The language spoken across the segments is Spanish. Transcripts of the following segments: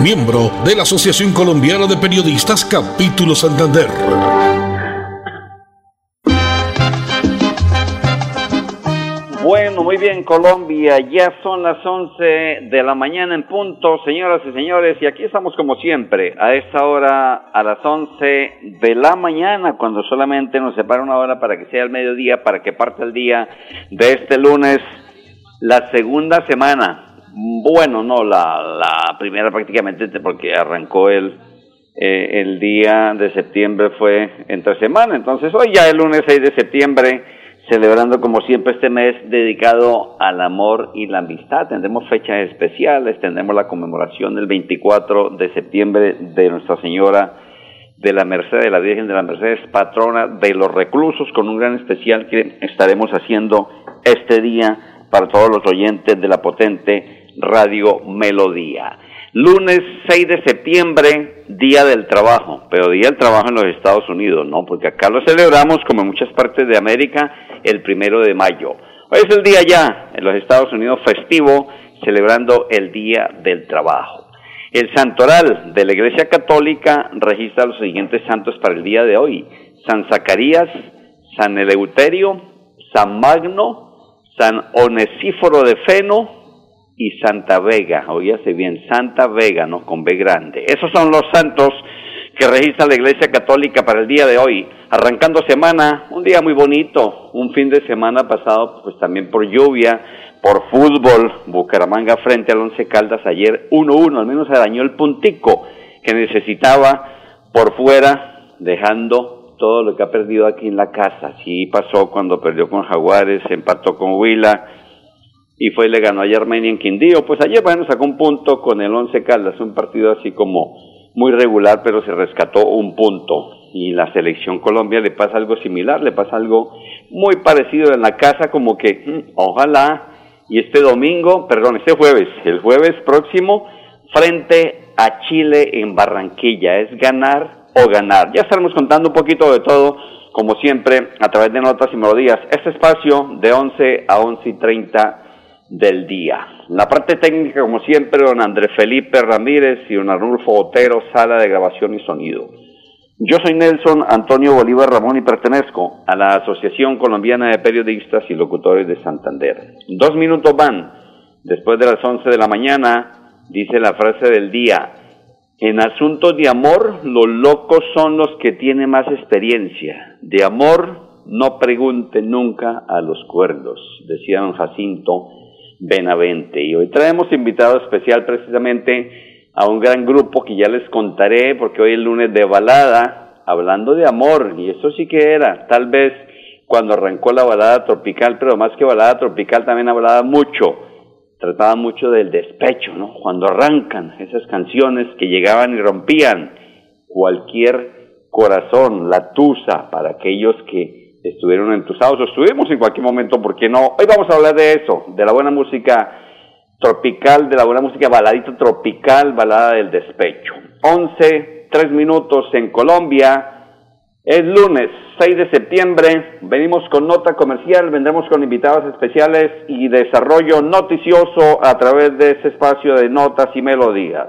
miembro de la Asociación Colombiana de Periodistas Capítulo Santander. Bueno, muy bien, Colombia. Ya son las 11 de la mañana en punto, señoras y señores, y aquí estamos como siempre, a esta hora, a las 11 de la mañana, cuando solamente nos separa una hora para que sea el mediodía, para que parte el día de este lunes, la segunda semana. Bueno, no, la, la primera prácticamente, porque arrancó el, eh, el día de septiembre, fue entre semana, entonces hoy ya el lunes 6 de septiembre celebrando como siempre este mes dedicado al amor y la amistad. Tendremos fechas especiales, tendremos la conmemoración del 24 de septiembre de Nuestra Señora de la Merced, de la Virgen de la Mercedes, patrona de los reclusos, con un gran especial que estaremos haciendo este día para todos los oyentes de la potente Radio Melodía. Lunes 6 de septiembre, Día del Trabajo, pero Día del Trabajo en los Estados Unidos, ¿no? Porque acá lo celebramos, como en muchas partes de América, el primero de mayo. Hoy es el día ya, en los Estados Unidos, festivo, celebrando el Día del Trabajo. El santoral de la Iglesia Católica registra los siguientes santos para el día de hoy. San Zacarías, San Eleuterio, San Magno, San Onesíforo de Feno, y Santa Vega, oíase bien, Santa Vega, ¿no? Con B grande. Esos son los santos que registra la Iglesia Católica para el día de hoy. Arrancando semana, un día muy bonito, un fin de semana pasado, pues también por lluvia, por fútbol, Bucaramanga frente al Once Caldas ayer 1-1, al menos se dañó el puntico que necesitaba por fuera, dejando todo lo que ha perdido aquí en la casa. Así pasó cuando perdió con Jaguares, empató con Huila, y fue y le ganó a Armenia en Quindío. Pues ayer, bueno, sacó un punto con el Once Caldas, un partido así como muy regular, pero se rescató un punto. Y la selección Colombia le pasa algo similar, le pasa algo muy parecido en la casa, como que mm, ojalá, y este domingo, perdón, este jueves, el jueves próximo, frente a Chile en Barranquilla, es ganar o ganar. Ya estaremos contando un poquito de todo, como siempre, a través de notas y melodías. Este espacio de 11 a 11 y 30 del día. La parte técnica, como siempre, don Andrés Felipe Ramírez y don Arnulfo Otero, sala de grabación y sonido. Yo soy Nelson Antonio Bolívar Ramón y pertenezco a la Asociación Colombiana de Periodistas y Locutores de Santander. Dos minutos van. Después de las once de la mañana, dice la frase del día. En asuntos de amor, los locos son los que tienen más experiencia. De amor, no pregunte nunca a los cuerdos, decía don Jacinto Benavente. Y hoy traemos invitado especial precisamente a un gran grupo que ya les contaré, porque hoy es lunes de balada, hablando de amor, y eso sí que era, tal vez cuando arrancó la balada tropical, pero más que balada tropical también hablaba mucho, trataba mucho del despecho, ¿no? Cuando arrancan esas canciones que llegaban y rompían cualquier corazón, la tusa para aquellos que estuvieron entusiasmados, o estuvimos en cualquier momento, ¿por qué no? Hoy vamos a hablar de eso, de la buena música tropical, de la buena música baladita tropical, balada del despecho. 11, 3 minutos en Colombia. Es lunes 6 de septiembre, venimos con nota comercial, vendremos con invitados especiales y desarrollo noticioso a través de ese espacio de notas y melodías.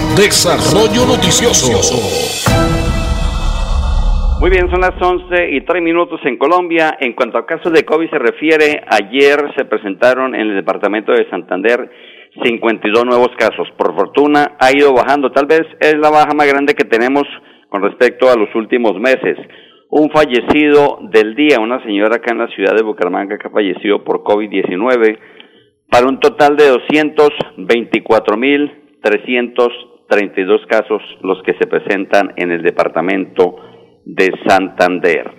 Desarrollo Noticioso. Muy bien, son las 11 y 3 minutos en Colombia. En cuanto a casos de COVID se refiere, ayer se presentaron en el departamento de Santander 52 nuevos casos. Por fortuna ha ido bajando, tal vez es la baja más grande que tenemos con respecto a los últimos meses. Un fallecido del día, una señora acá en la ciudad de Bucaramanga que ha fallecido por COVID-19, para un total de 224.332 casos los que se presentan en el departamento de Santander.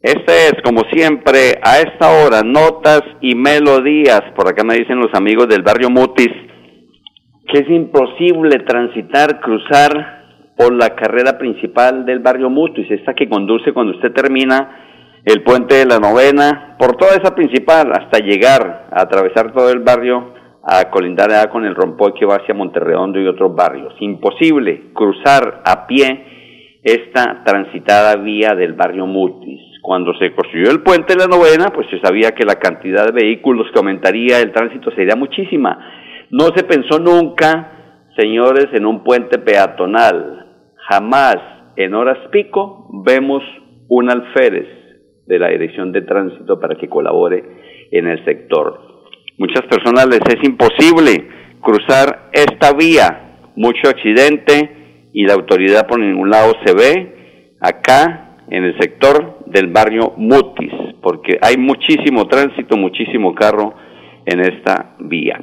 Este es, como siempre, a esta hora, notas y melodías. Por acá me dicen los amigos del barrio Mutis que es imposible transitar, cruzar por la carrera principal del barrio Mutis, esta que conduce cuando usted termina el puente de la novena, por toda esa principal, hasta llegar a atravesar todo el barrio, a colindar con el rompoy que va hacia Monterredondo y otros barrios. Imposible cruzar a pie esta transitada vía del barrio Mutis. Cuando se construyó el puente de la novena, pues se sabía que la cantidad de vehículos que aumentaría el tránsito sería muchísima. No se pensó nunca, señores, en un puente peatonal. Jamás en horas pico vemos un alférez de la Dirección de Tránsito para que colabore en el sector. Muchas personas les es imposible cruzar esta vía, mucho accidente y la autoridad por ningún lado se ve. Acá en el sector del barrio Mutis, porque hay muchísimo tránsito, muchísimo carro en esta vía.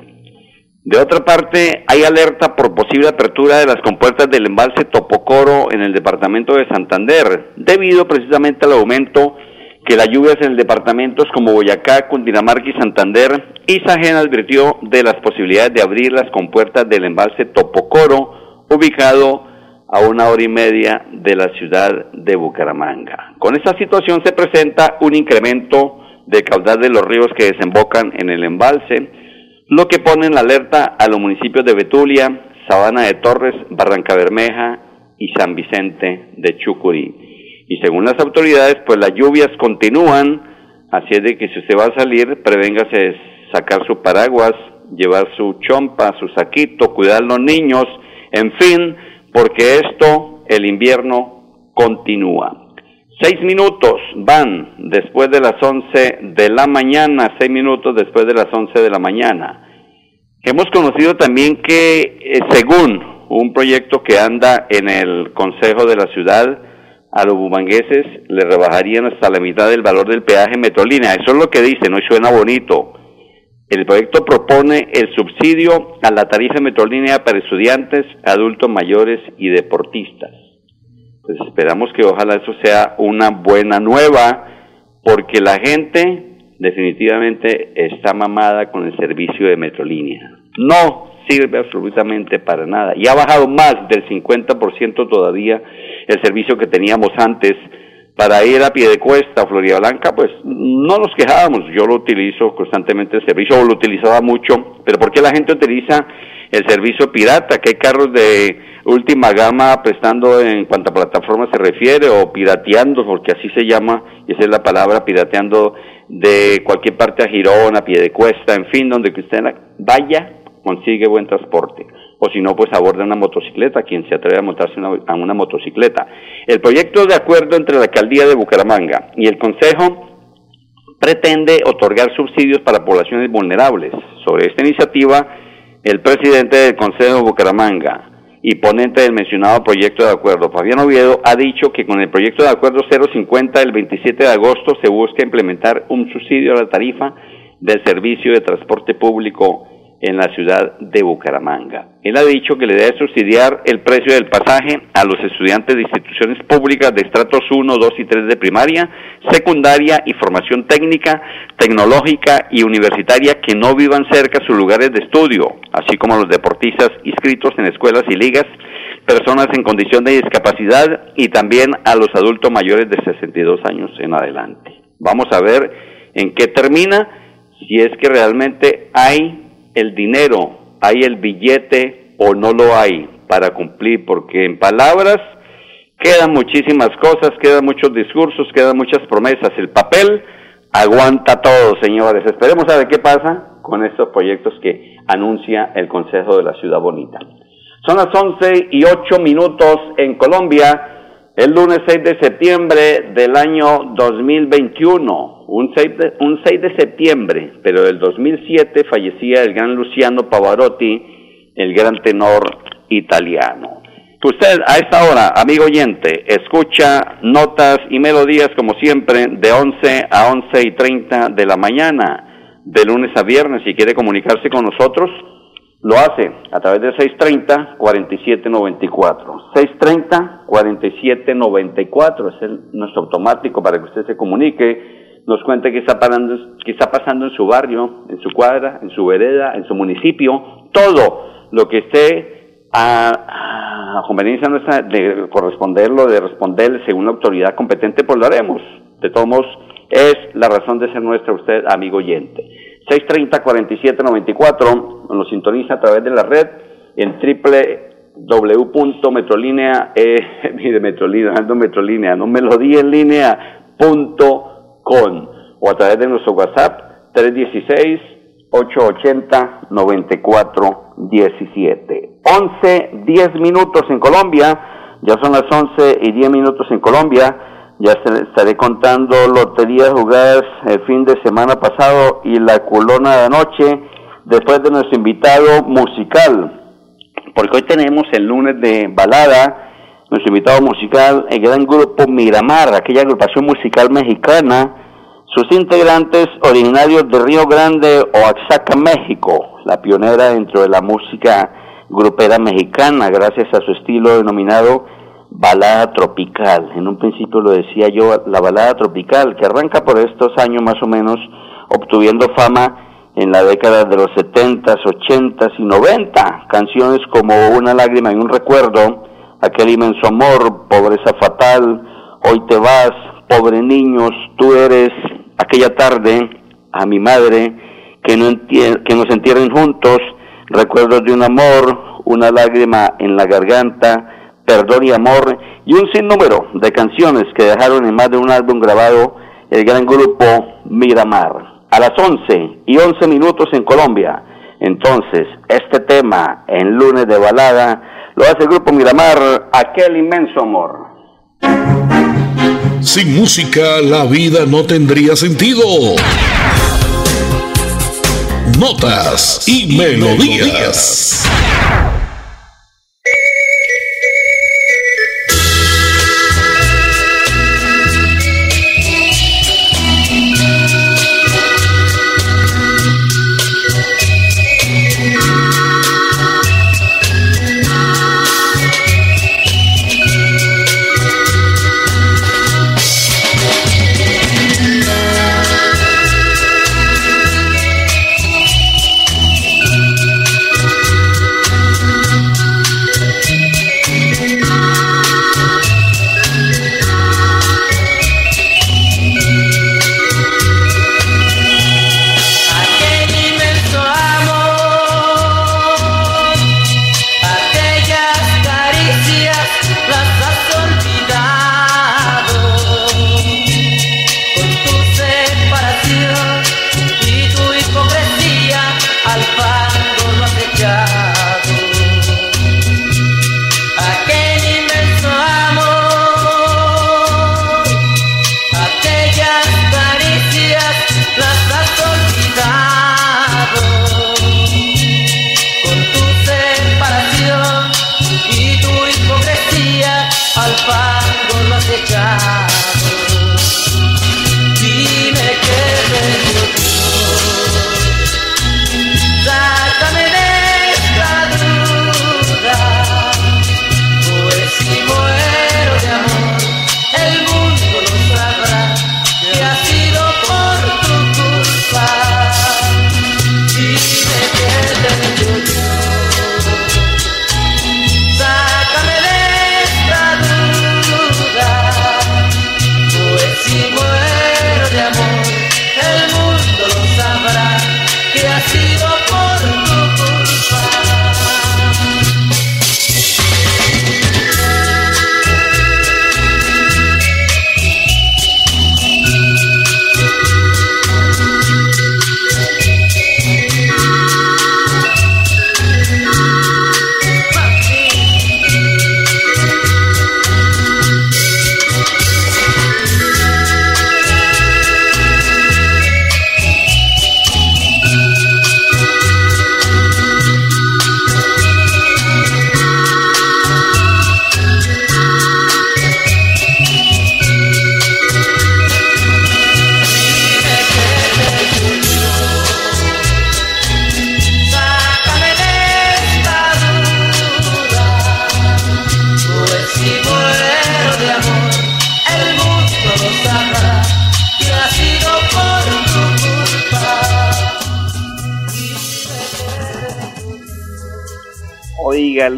De otra parte, hay alerta por posible apertura de las compuertas del embalse Topocoro en el departamento de Santander, debido precisamente al aumento que las lluvias en departamentos como Boyacá, Cundinamarca y Santander, Isagen advirtió de las posibilidades de abrir las compuertas del embalse Topocoro, ubicado a una hora y media de la ciudad de Bucaramanga. Con esta situación se presenta un incremento de caudal de los ríos que desembocan en el embalse, lo que pone en alerta a los municipios de Betulia, Sabana de Torres, Barranca Bermeja y San Vicente de Chucurí. Y según las autoridades, pues las lluvias continúan, así es de que si usted va a salir, prevéngase sacar su paraguas, llevar su chompa, su saquito, cuidar los niños, en fin, porque esto, el invierno, continúa. Seis minutos van después de las once de la mañana, seis minutos después de las once de la mañana. Hemos conocido también que, eh, según un proyecto que anda en el Consejo de la Ciudad, a los bumangueses le rebajarían hasta la mitad del valor del peaje Metrolínea. Eso es lo que dice, no suena bonito. El proyecto propone el subsidio a la tarifa metrolínea para estudiantes, adultos mayores y deportistas. Pues esperamos que ojalá eso sea una buena nueva, porque la gente definitivamente está mamada con el servicio de metrolínea. No sirve absolutamente para nada. Y ha bajado más del 50% todavía el servicio que teníamos antes para ir a pie de cuesta Florida Blanca, pues no nos quejábamos. Yo lo utilizo constantemente el servicio, o lo utilizaba mucho, pero ¿por qué la gente utiliza el servicio pirata? ¿Qué carros de última gama prestando en cuanto a plataforma se refiere o pirateando, porque así se llama, y esa es la palabra, pirateando de cualquier parte a Girón, a pie de cuesta, en fin, donde usted vaya, consigue buen transporte o si no, pues aborda una motocicleta, quien se atreve a montarse a una motocicleta. El proyecto de acuerdo entre la alcaldía de Bucaramanga y el Consejo pretende otorgar subsidios para poblaciones vulnerables. Sobre esta iniciativa, el presidente del Consejo de Bucaramanga y ponente del mencionado proyecto de acuerdo, Fabián Oviedo, ha dicho que con el proyecto de acuerdo 050 del 27 de agosto se busca implementar un subsidio a la tarifa del servicio de transporte público en la ciudad de Bucaramanga. Él ha dicho que le debe subsidiar el precio del pasaje a los estudiantes de instituciones públicas de estratos 1, 2 y 3 de primaria, secundaria y formación técnica, tecnológica y universitaria que no vivan cerca de sus lugares de estudio, así como a los deportistas inscritos en escuelas y ligas, personas en condición de discapacidad y también a los adultos mayores de 62 años en adelante. Vamos a ver en qué termina, si es que realmente hay el dinero, hay el billete o no lo hay para cumplir, porque en palabras quedan muchísimas cosas, quedan muchos discursos, quedan muchas promesas. El papel aguanta todo, señores. Esperemos a ver qué pasa con estos proyectos que anuncia el Consejo de la Ciudad Bonita. Son las 11 y 8 minutos en Colombia. el lunes 6 de septiembre del año 2021, un 6 de, un 6 de septiembre, pero del 2007 fallecía el gran Luciano Pavarotti, el gran tenor italiano. Usted a esta hora, amigo oyente, escucha notas y melodías como siempre de 11 a 11 y 30 de la mañana, de lunes a viernes. Si quiere comunicarse con nosotros, lo hace a través del 630-4794. 630-4794 es el, nuestro automático para que usted se comunique, nos cuente qué está, pasando, qué está pasando en su barrio, en su cuadra, en su vereda, en su municipio, todo lo que esté a, conveniencia nuestra de corresponderlo, de responder según la autoridad competente, pues lo haremos. De todos modos, es la razón de ser nuestra usted, amigo oyente. 630-4794, nos sintoniza a través de la red en www.metrolinea, eh, mire, Metrolinea, no Metrolinea, no melodía en línea punto com, o a través de nuestro WhatsApp 316 880 9417. 11, 10 minutos en Colombia, ya son las 11 y 10 minutos en Colombia, ya estaré contando loterías jugadas el fin de semana pasado y la culona de anoche, después de nuestro invitado musical, porque hoy tenemos el lunes de balada, nuestro invitado musical, el gran grupo Miramar, aquella agrupación musical mexicana, sus integrantes originarios de Río Grande, Oaxaca, México, la pionera dentro de la música grupera mexicana, gracias a su estilo denominado balada tropical. En un principio lo decía yo, la balada tropical, que arranca por estos años más o menos, obtuviendo fama en la década de los 70s, 80s y 90. Canciones como Una lágrima y un recuerdo, Aquel inmenso amor, Pobreza fatal, Hoy te vas, Pobre niños, Tú eres, Aquella tarde, A mi madre, que, no que nos entierren juntos, recuerdos de un amor, una lágrima en la garganta, perdón y amor, y un sinnúmero de canciones que dejaron en más de un álbum grabado el gran grupo Miramar. A las 11 y 11 minutos en Colombia. Entonces, este tema en lunes de balada lo hace el grupo Miramar, aquel inmenso amor. Sin música la vida no tendría sentido notas y melodías.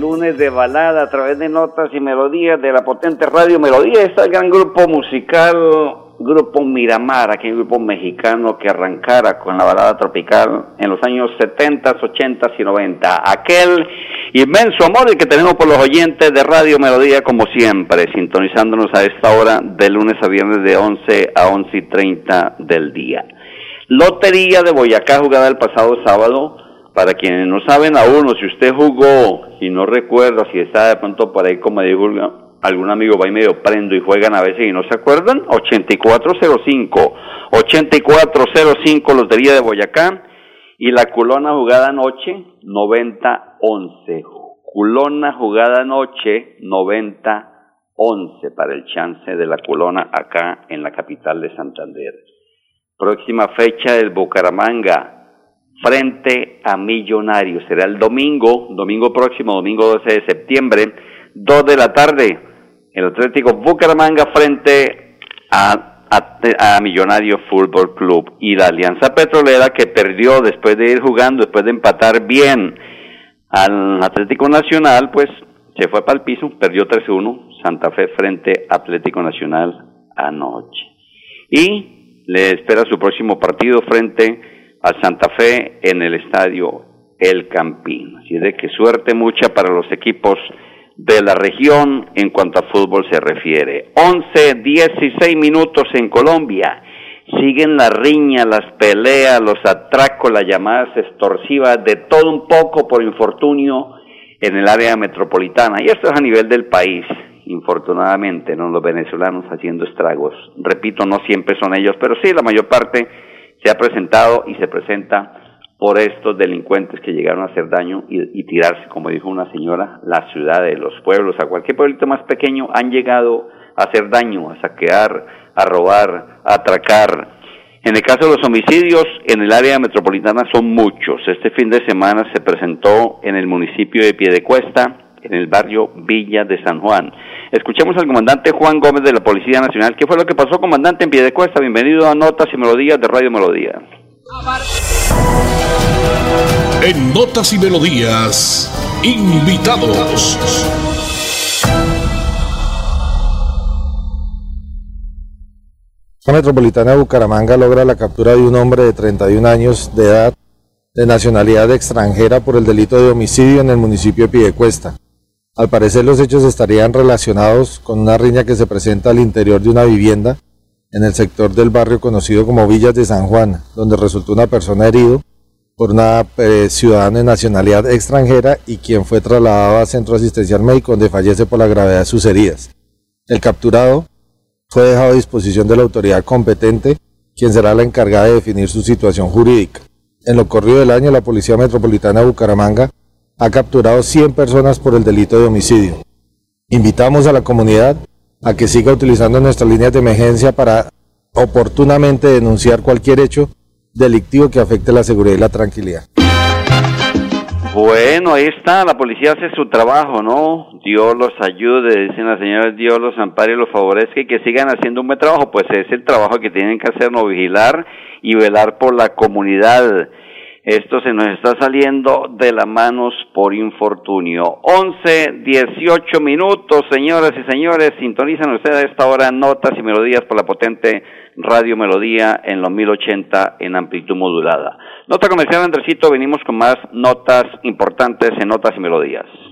Lunes de balada a través de notas y melodías de la potente radio Melodía. Está el gran grupo musical, Grupo Miramar, aquí un grupo mexicano que arrancara con la balada tropical en los años 70, 80 y 90. Aquel inmenso amor que tenemos por los oyentes de Radio Melodía, como siempre, sintonizándonos a esta hora de lunes a viernes de 11 a 11 y 30 del día. Lotería de Boyacá jugada el pasado sábado para quienes no saben aún, o si usted jugó y no recuerda, si está de pronto por ahí, como digo, algún amigo va y medio prendo y juegan a veces y no se acuerdan, 8405, 8405 Lotería de Boyacá y la culona jugada anoche, 9011. Culona jugada anoche, 9011 para el chance de la culona acá en la capital de Santander. Próxima fecha del Bucaramanga, frente a Millonarios. Será el domingo, domingo próximo, domingo 12 de septiembre, 2 de la tarde, el Atlético Bucaramanga frente a, a, Millonarios Fútbol Club y la Alianza Petrolera que perdió después de ir jugando, después de empatar bien al Atlético Nacional, pues se fue para el piso, perdió 3-1, Santa Fe frente a Atlético Nacional anoche. Y le espera su próximo partido frente a Santa Fe en el estadio El Campín. Así de que suerte mucha para los equipos de la región en cuanto a fútbol se refiere. 11, 16 minutos en Colombia. Siguen la riña, las peleas, los atracos, las llamadas extorsivas, de todo un poco por infortunio en el área metropolitana. Y esto es a nivel del país, infortunadamente, ¿no? Los venezolanos haciendo estragos. Repito, no siempre son ellos, pero sí, la mayor parte se ha presentado y se presenta por estos delincuentes que llegaron a hacer daño y, tirarse, como dijo una señora, la ciudad de los pueblos, a cualquier pueblito más pequeño, han llegado a hacer daño, a saquear, a robar, a atracar. En el caso de los homicidios, en el área metropolitana son muchos. Este fin de semana se presentó en el municipio de Piedecuesta, en el barrio Villa de San Juan. Escuchemos al comandante Juan Gómez de la Policía Nacional. ¿Qué fue lo que pasó, comandante, en Piedecuesta? Bienvenido a Notas y Melodías de Radio Melodía. En Notas y Melodías, invitados. La Metropolitana de Bucaramanga logra la captura de un hombre de 31 años de edad de nacionalidad extranjera por el delito de homicidio en el municipio de Piedecuesta. Al parecer los hechos estarían relacionados con una riña que se presenta al interior de una vivienda en el sector del barrio conocido como Villas de San Juan, donde resultó una persona herido por una eh, ciudadana de nacionalidad extranjera y quien fue trasladado a centro asistencial médico donde fallece por la gravedad de sus heridas. El capturado fue dejado a disposición de la autoridad competente, quien será la encargada de definir su situación jurídica. En lo corrido del año, la Policía Metropolitana de Bucaramanga ha capturado 100 personas por el delito de homicidio. Invitamos a la comunidad a que siga utilizando nuestras líneas de emergencia para oportunamente denunciar cualquier hecho delictivo que afecte la seguridad y la tranquilidad. Bueno, ahí está, la policía hace su trabajo, ¿no? Dios los ayude, dicen las señoras, Dios los ampare y los favorezca y que sigan haciendo un buen trabajo, pues es el trabajo que tienen que hacer, no vigilar y velar por la comunidad. Esto se nos está saliendo de las manos por infortunio. 11, 18 minutos, señoras y señores. Sintonizan ustedes a esta hora notas y melodías por la potente Radio Melodía en los 1080 en amplitud modulada. Nota comercial, Andresito, venimos con más notas importantes en notas y melodías.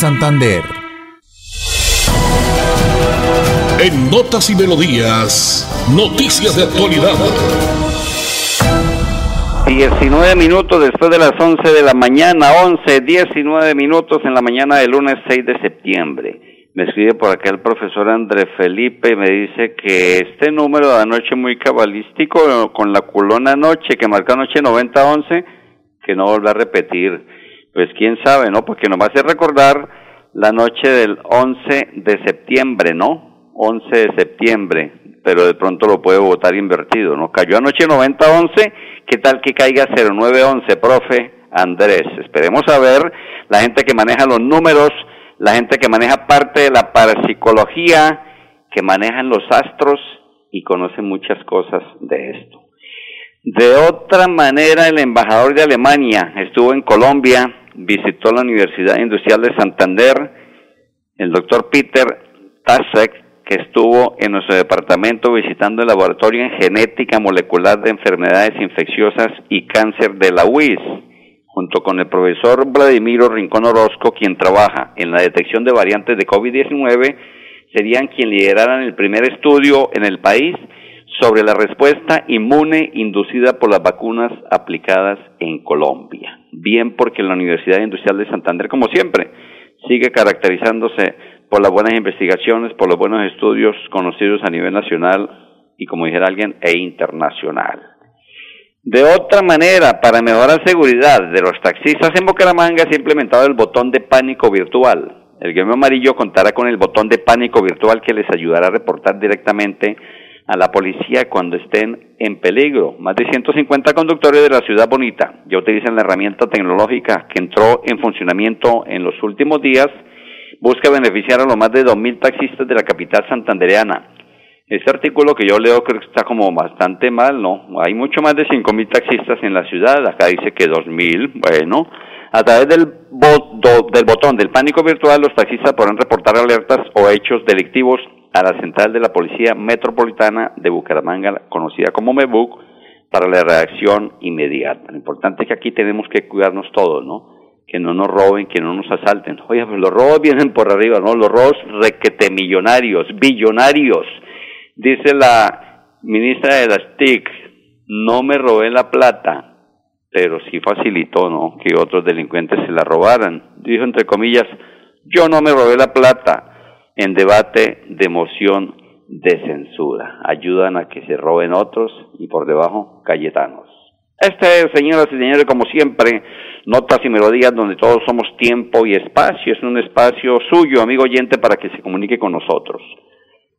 Santander. En Notas y Melodías, noticias de actualidad. 19 minutos después de las 11 de la mañana, 11, 19 minutos en la mañana del lunes 6 de septiembre. Me escribe por acá el profesor André Felipe y me dice que este número de anoche muy cabalístico con la culona anoche que marca anoche 90-11, que no vuelva a repetir. Pues quién sabe, ¿no? Porque nos va a hacer recordar la noche del 11 de septiembre, ¿no? 11 de septiembre, pero de pronto lo puede votar invertido, ¿no? Cayó anoche 90-11, ¿qué tal que caiga 09-11, profe Andrés? Esperemos a ver la gente que maneja los números la gente que maneja parte de la parapsicología, que manejan los astros y conoce muchas cosas de esto. De otra manera, el embajador de Alemania estuvo en Colombia, visitó la Universidad Industrial de Santander, el doctor Peter Tasek, que estuvo en nuestro departamento visitando el laboratorio en genética molecular de enfermedades infecciosas y cáncer de la UIS junto con el profesor Vladimiro Rincón Orozco, quien trabaja en la detección de variantes de COVID-19, serían quien lideraran el primer estudio en el país sobre la respuesta inmune inducida por las vacunas aplicadas en Colombia. Bien porque la Universidad Industrial de Santander, como siempre, sigue caracterizándose por las buenas investigaciones, por los buenos estudios conocidos a nivel nacional y, como dijera alguien, e internacional. De otra manera, para mejorar seguridad de los taxistas en Bucaramanga se ha implementado el botón de pánico virtual. El gremio amarillo contará con el botón de pánico virtual que les ayudará a reportar directamente a la policía cuando estén en peligro. Más de 150 conductores de la ciudad bonita ya utilizan la herramienta tecnológica que entró en funcionamiento en los últimos días. Busca beneficiar a los más de 2.000 taxistas de la capital santandereana este artículo que yo leo creo que está como bastante mal, ¿no? Hay mucho más de 5.000 taxistas en la ciudad, acá dice que 2.000, bueno. A través del, del botón del pánico virtual, los taxistas podrán reportar alertas o hechos delictivos a la central de la Policía Metropolitana de Bucaramanga, conocida como MEBUC, para la reacción inmediata. Lo importante es que aquí tenemos que cuidarnos todos, ¿no? Que no nos roben, que no nos asalten. Oye, pues los robos vienen por arriba, ¿no? Los robos requete millonarios, billonarios Dice la ministra de las TIC, no me robé la plata, pero sí facilitó, ¿no? Que otros delincuentes se la robaran. Dijo entre comillas, yo no me robé la plata en debate de moción de censura. Ayudan a que se roben otros y por debajo Cayetanos. Este, señoras y señores, como siempre, notas y melodías donde todos somos tiempo y espacio. Es un espacio suyo, amigo oyente, para que se comunique con nosotros.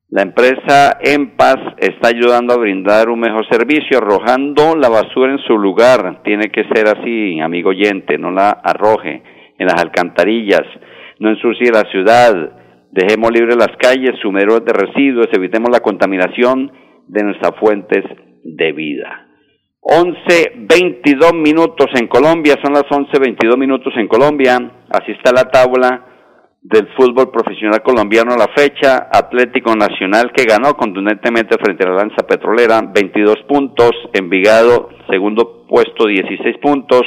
La empresa En Paz está ayudando a brindar un mejor servicio, arrojando la basura en su lugar. Tiene que ser así, amigo oyente, no la arroje en las alcantarillas, no ensucie la ciudad, dejemos libres las calles, sumeros de residuos, evitemos la contaminación de nuestras fuentes de vida. 11.22 minutos en Colombia, son las 11.22 minutos en Colombia, así está la tabla del fútbol profesional colombiano a la fecha, Atlético Nacional que ganó contundentemente frente a la Lanza Petrolera, 22 puntos, Envigado segundo puesto 16 puntos,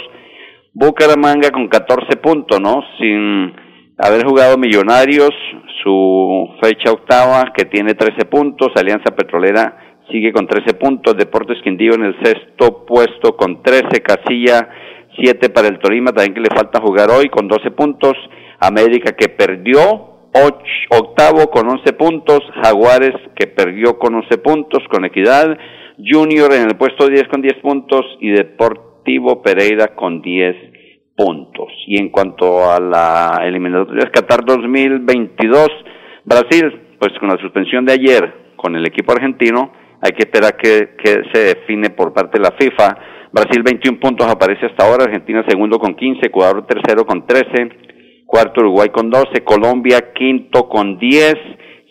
Bucaramanga con 14 puntos, ¿no? Sin haber jugado Millonarios, su fecha octava que tiene 13 puntos, Alianza Petrolera sigue con 13 puntos, Deportes Quindío en el sexto puesto con 13, Casilla 7 para el Torima, también que le falta jugar hoy con 12 puntos, América que perdió octavo con 11 puntos, Jaguares que perdió con 11 puntos con Equidad, Junior en el puesto 10 con 10 puntos y Deportivo Pereira con 10 puntos. Y en cuanto a la eliminatoria Qatar 2022, Brasil, pues con la suspensión de ayer con el equipo argentino, hay que esperar que, que se define por parte de la FIFA. Brasil 21 puntos aparece hasta ahora, Argentina segundo con 15, Ecuador tercero con 13, cuarto Uruguay con 12, Colombia quinto con 10,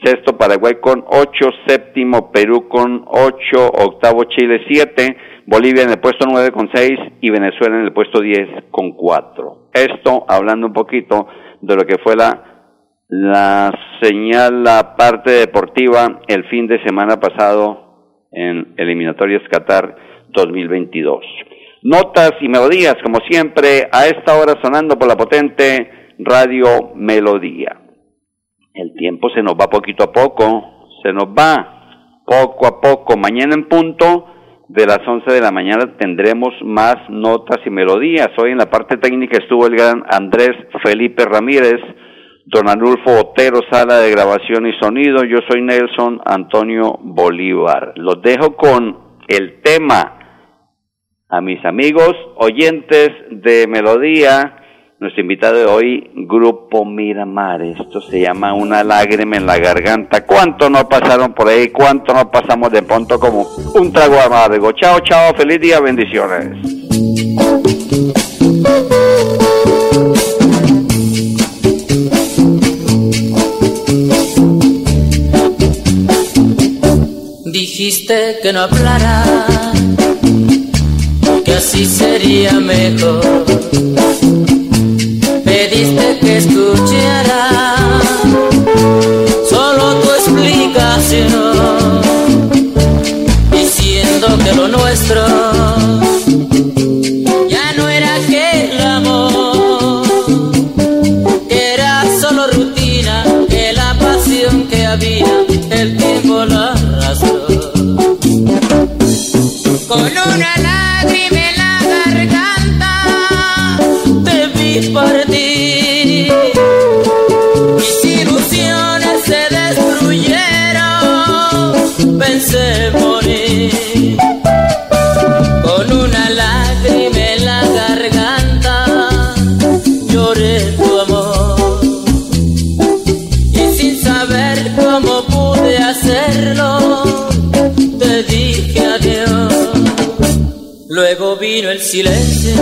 sexto Paraguay con 8, séptimo Perú con 8, octavo Chile 7, Bolivia en el puesto 9 con 6 y Venezuela en el puesto 10 con 4. Esto hablando un poquito de lo que fue la, la señal, la parte deportiva el fin de semana pasado en eliminatorias Qatar 2022. Notas y melodías, como siempre, a esta hora sonando por la potente Radio Melodía. El tiempo se nos va poquito a poco, se nos va poco a poco. Mañana en punto de las 11 de la mañana tendremos más notas y melodías. Hoy en la parte técnica estuvo el gran Andrés Felipe Ramírez, don Anulfo Otero, sala de grabación y sonido. Yo soy Nelson Antonio Bolívar. Los dejo con el tema a mis amigos oyentes de Melodía. Nuestro invitado de hoy, Grupo Miramar. Esto se llama Una lágrima en la garganta. ¿Cuánto no pasaron por ahí? ¿Cuánto no pasamos de pronto como un trago amargo? Chao, chao. Feliz día. Bendiciones. Dijiste que no hablara, que así sería mejor. Luego vino el silencio,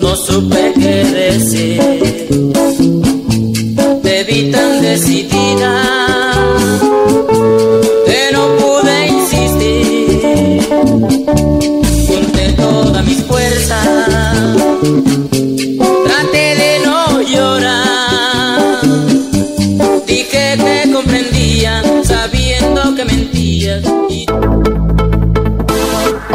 no supe qué decir. Te vi tan decidida